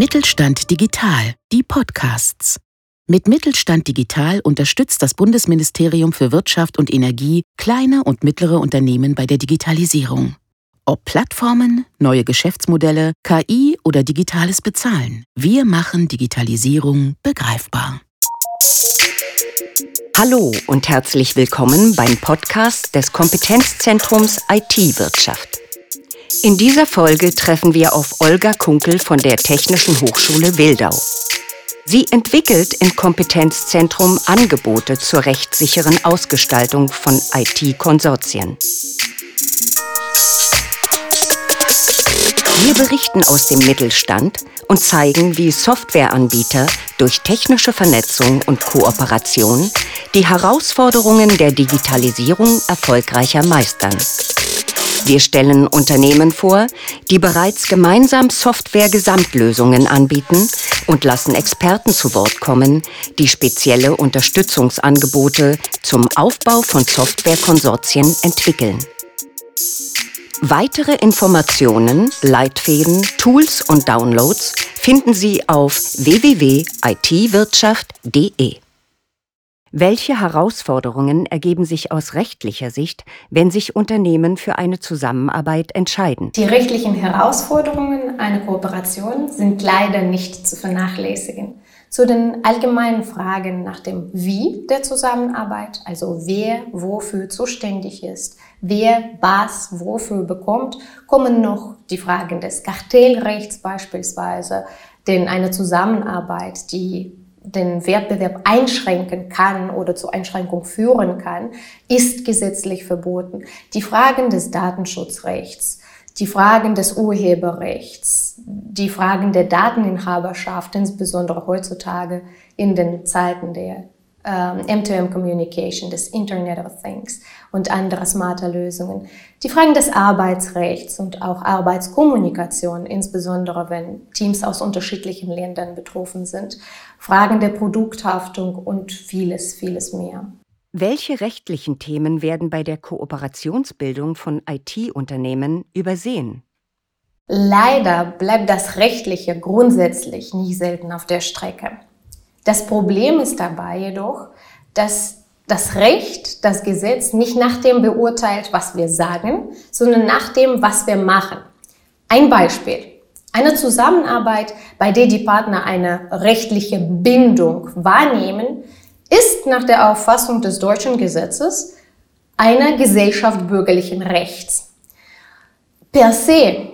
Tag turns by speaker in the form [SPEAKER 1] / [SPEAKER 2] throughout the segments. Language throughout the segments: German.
[SPEAKER 1] Mittelstand Digital, die Podcasts. Mit Mittelstand Digital unterstützt das Bundesministerium für Wirtschaft und Energie kleine und mittlere Unternehmen bei der Digitalisierung. Ob Plattformen, neue Geschäftsmodelle, KI oder digitales Bezahlen, wir machen Digitalisierung begreifbar.
[SPEAKER 2] Hallo und herzlich willkommen beim Podcast des Kompetenzzentrums IT-Wirtschaft. In dieser Folge treffen wir auf Olga Kunkel von der Technischen Hochschule Wildau. Sie entwickelt im Kompetenzzentrum Angebote zur rechtssicheren Ausgestaltung von IT-Konsortien. Wir berichten aus dem Mittelstand und zeigen, wie Softwareanbieter durch technische Vernetzung und Kooperation die Herausforderungen der Digitalisierung erfolgreicher meistern. Wir stellen Unternehmen vor, die bereits gemeinsam Software-Gesamtlösungen anbieten und lassen Experten zu Wort kommen, die spezielle Unterstützungsangebote zum Aufbau von Softwarekonsortien entwickeln. Weitere Informationen, Leitfäden, Tools und Downloads finden Sie auf www.itwirtschaft.de. Welche Herausforderungen ergeben sich aus rechtlicher Sicht, wenn sich Unternehmen für eine Zusammenarbeit entscheiden?
[SPEAKER 3] Die rechtlichen Herausforderungen einer Kooperation sind leider nicht zu vernachlässigen. Zu den allgemeinen Fragen nach dem Wie der Zusammenarbeit, also wer wofür zuständig ist, wer was wofür bekommt, kommen noch die Fragen des Kartellrechts beispielsweise, denn eine Zusammenarbeit, die den Wettbewerb einschränken kann oder zur Einschränkung führen kann, ist gesetzlich verboten. Die Fragen des Datenschutzrechts, die Fragen des Urheberrechts, die Fragen der Dateninhaberschaft, insbesondere heutzutage in den Zeiten der ähm, M2M Communication, des Internet of Things und andere smarter Lösungen. Die Fragen des Arbeitsrechts und auch Arbeitskommunikation, insbesondere wenn Teams aus unterschiedlichen Ländern betroffen sind, Fragen der Produkthaftung und vieles, vieles mehr.
[SPEAKER 2] Welche rechtlichen Themen werden bei der Kooperationsbildung von IT-Unternehmen übersehen?
[SPEAKER 3] Leider bleibt das Rechtliche grundsätzlich nicht selten auf der Strecke. Das Problem ist dabei jedoch, dass das Recht, das Gesetz nicht nach dem beurteilt, was wir sagen, sondern nach dem, was wir machen. Ein Beispiel. Eine Zusammenarbeit, bei der die Partner eine rechtliche Bindung wahrnehmen, ist nach der Auffassung des deutschen Gesetzes eine Gesellschaft bürgerlichen Rechts. Per se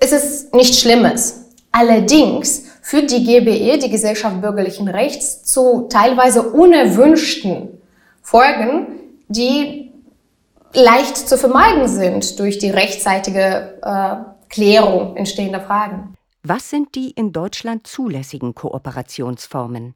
[SPEAKER 3] ist es nichts Schlimmes. Allerdings führt die GBE, die Gesellschaft bürgerlichen Rechts, zu teilweise unerwünschten Folgen, die leicht zu vermeiden sind durch die rechtzeitige äh, Klärung entstehender Fragen.
[SPEAKER 2] Was sind die in Deutschland zulässigen Kooperationsformen?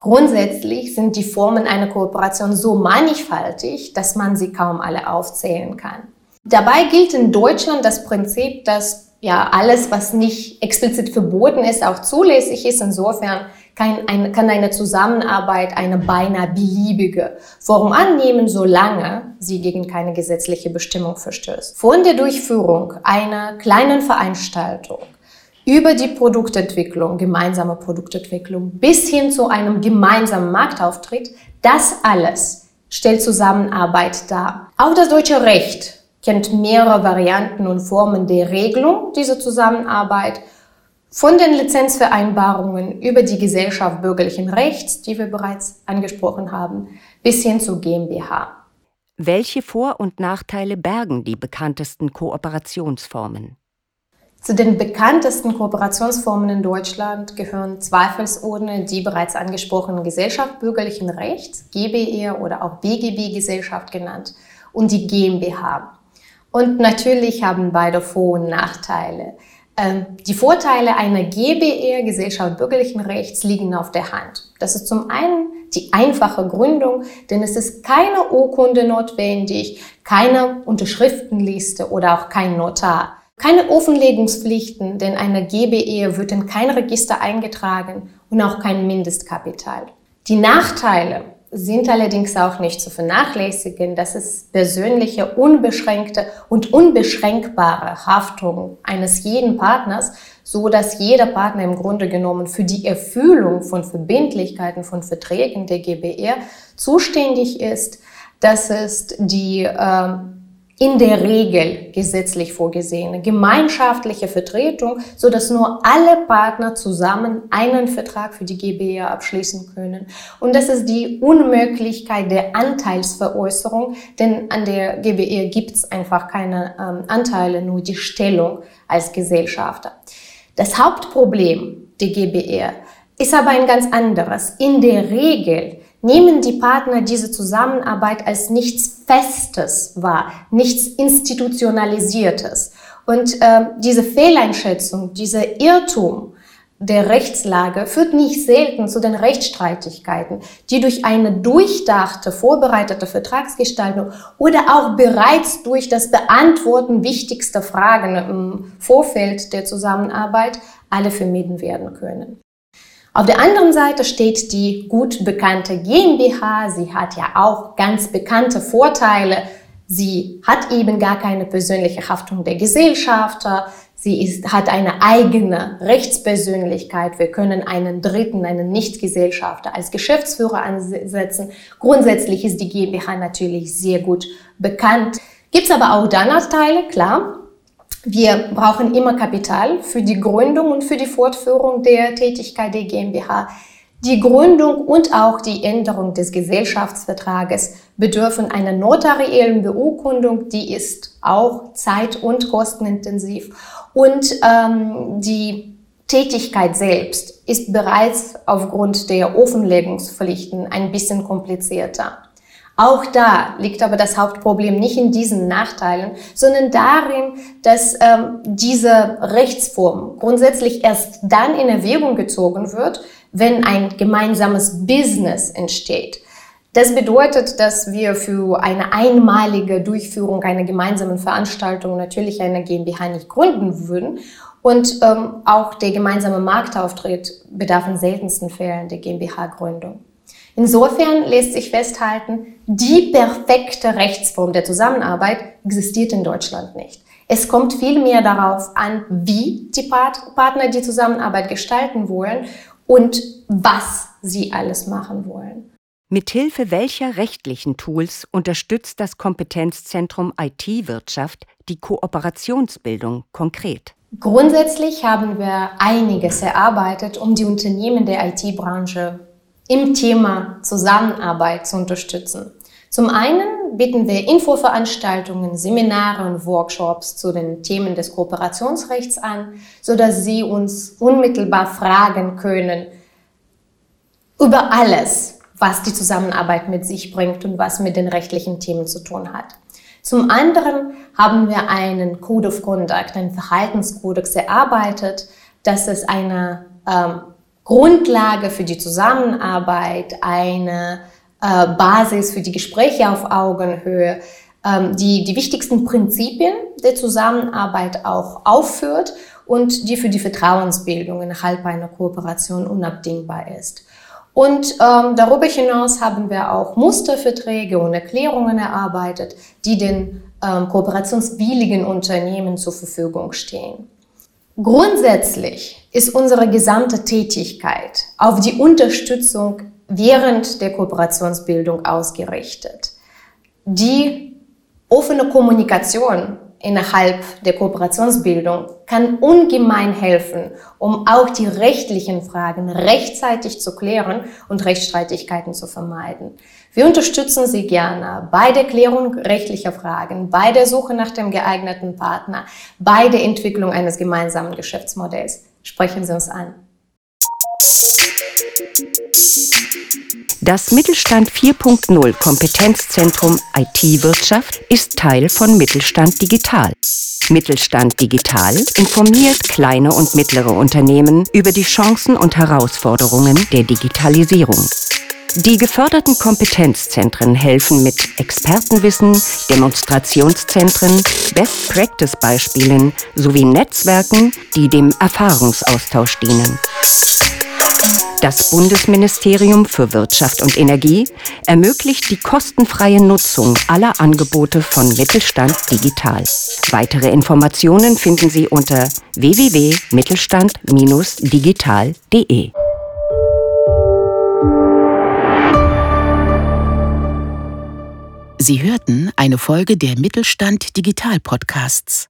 [SPEAKER 3] Grundsätzlich sind die Formen einer Kooperation so mannigfaltig, dass man sie kaum alle aufzählen kann. Dabei gilt in Deutschland das Prinzip, dass ja alles, was nicht explizit verboten ist, auch zulässig ist. Insofern kann, ein, kann eine Zusammenarbeit eine beinahe beliebige Form annehmen, solange sie gegen keine gesetzliche Bestimmung verstößt. Von der Durchführung einer kleinen Veranstaltung über die Produktentwicklung, gemeinsame Produktentwicklung bis hin zu einem gemeinsamen Marktauftritt, das alles stellt Zusammenarbeit dar. Auch das deutsche Recht kennt mehrere Varianten und Formen der Regelung dieser Zusammenarbeit, von den Lizenzvereinbarungen über die Gesellschaft bürgerlichen Rechts, die wir bereits angesprochen haben, bis hin zu GmbH.
[SPEAKER 2] Welche Vor- und Nachteile bergen die bekanntesten Kooperationsformen?
[SPEAKER 3] Zu den bekanntesten Kooperationsformen in Deutschland gehören zweifelsohne die bereits angesprochenen Gesellschaft bürgerlichen Rechts, GBE oder auch BGB-Gesellschaft genannt, und die GmbH. Und natürlich haben beide Vor- und Nachteile. Ähm, die Vorteile einer GBR, Gesellschaft bürgerlichen Rechts, liegen auf der Hand. Das ist zum einen die einfache Gründung, denn es ist keine Urkunde notwendig, keine Unterschriftenliste oder auch kein Notar. Keine Offenlegungspflichten, denn eine GBE wird in kein Register eingetragen und auch kein Mindestkapital. Die Nachteile sind allerdings auch nicht zu vernachlässigen, dass es persönliche, unbeschränkte und unbeschränkbare Haftung eines jeden Partners, so dass jeder Partner im Grunde genommen für die Erfüllung von Verbindlichkeiten von Verträgen der GBR zuständig ist. Das ist die äh, in der Regel gesetzlich vorgesehene gemeinschaftliche Vertretung, so dass nur alle Partner zusammen einen Vertrag für die GBR abschließen können. Und das ist die Unmöglichkeit der Anteilsveräußerung, denn an der GBR gibt es einfach keine ähm, Anteile, nur die Stellung als Gesellschafter. Das Hauptproblem der GBR ist aber ein ganz anderes. In der Regel nehmen die Partner diese Zusammenarbeit als nichts Festes wahr, nichts Institutionalisiertes. Und äh, diese Fehleinschätzung, dieser Irrtum der Rechtslage führt nicht selten zu den Rechtsstreitigkeiten, die durch eine durchdachte, vorbereitete Vertragsgestaltung oder auch bereits durch das Beantworten wichtigster Fragen im Vorfeld der Zusammenarbeit alle vermieden werden können. Auf der anderen Seite steht die gut bekannte GmbH. Sie hat ja auch ganz bekannte Vorteile. Sie hat eben gar keine persönliche Haftung der Gesellschafter. Sie ist, hat eine eigene Rechtspersönlichkeit. Wir können einen Dritten, einen Nichtgesellschafter als Geschäftsführer ansetzen. Grundsätzlich ist die GmbH natürlich sehr gut bekannt. Gibt es aber auch da Nachteile, klar. Wir brauchen immer Kapital für die Gründung und für die Fortführung der Tätigkeit der GmbH. Die Gründung und auch die Änderung des Gesellschaftsvertrages bedürfen einer notariellen Beurkundung, die ist auch zeit- und kostenintensiv. Und ähm, die Tätigkeit selbst ist bereits aufgrund der Offenlegungspflichten ein bisschen komplizierter. Auch da liegt aber das Hauptproblem nicht in diesen Nachteilen, sondern darin, dass ähm, diese Rechtsform grundsätzlich erst dann in Erwägung gezogen wird, wenn ein gemeinsames Business entsteht. Das bedeutet, dass wir für eine einmalige Durchführung einer gemeinsamen Veranstaltung natürlich eine GmbH nicht gründen würden. Und ähm, auch der gemeinsame Marktauftritt bedarf in seltensten Fällen der GmbH-Gründung. Insofern lässt sich festhalten, die perfekte Rechtsform der Zusammenarbeit existiert in Deutschland nicht. Es kommt vielmehr darauf an, wie die Partner die Zusammenarbeit gestalten wollen und was sie alles machen wollen.
[SPEAKER 2] Mithilfe welcher rechtlichen Tools unterstützt das Kompetenzzentrum IT-Wirtschaft die Kooperationsbildung konkret?
[SPEAKER 3] Grundsätzlich haben wir einiges erarbeitet, um die Unternehmen der IT-Branche im Thema Zusammenarbeit zu unterstützen. Zum einen bieten wir Infoveranstaltungen, Seminare und Workshops zu den Themen des Kooperationsrechts an, so dass Sie uns unmittelbar fragen können über alles, was die Zusammenarbeit mit sich bringt und was mit den rechtlichen Themen zu tun hat. Zum anderen haben wir einen Code of Conduct, einen Verhaltenskodex erarbeitet. Das ist eine ähm, Grundlage für die Zusammenarbeit, eine äh, Basis für die Gespräche auf Augenhöhe, ähm, die die wichtigsten Prinzipien der Zusammenarbeit auch aufführt und die für die Vertrauensbildung innerhalb einer Kooperation unabdingbar ist. Und ähm, darüber hinaus haben wir auch Musterverträge und Erklärungen erarbeitet, die den ähm, kooperationswilligen Unternehmen zur Verfügung stehen. Grundsätzlich ist unsere gesamte Tätigkeit auf die Unterstützung während der Kooperationsbildung ausgerichtet. Die offene Kommunikation innerhalb der Kooperationsbildung kann ungemein helfen, um auch die rechtlichen Fragen rechtzeitig zu klären und Rechtsstreitigkeiten zu vermeiden. Wir unterstützen Sie gerne bei der Klärung rechtlicher Fragen, bei der Suche nach dem geeigneten Partner, bei der Entwicklung eines gemeinsamen Geschäftsmodells. Sprechen Sie uns an.
[SPEAKER 2] Das Mittelstand 4.0 Kompetenzzentrum IT-Wirtschaft ist Teil von Mittelstand Digital. Mittelstand Digital informiert kleine und mittlere Unternehmen über die Chancen und Herausforderungen der Digitalisierung. Die geförderten Kompetenzzentren helfen mit Expertenwissen, Demonstrationszentren, Best-Practice-Beispielen sowie Netzwerken, die dem Erfahrungsaustausch dienen. Das Bundesministerium für Wirtschaft und Energie ermöglicht die kostenfreie Nutzung aller Angebote von Mittelstand Digital. Weitere Informationen finden Sie unter www.mittelstand-digital.de.
[SPEAKER 1] Sie hörten eine Folge der Mittelstand Digital Podcasts.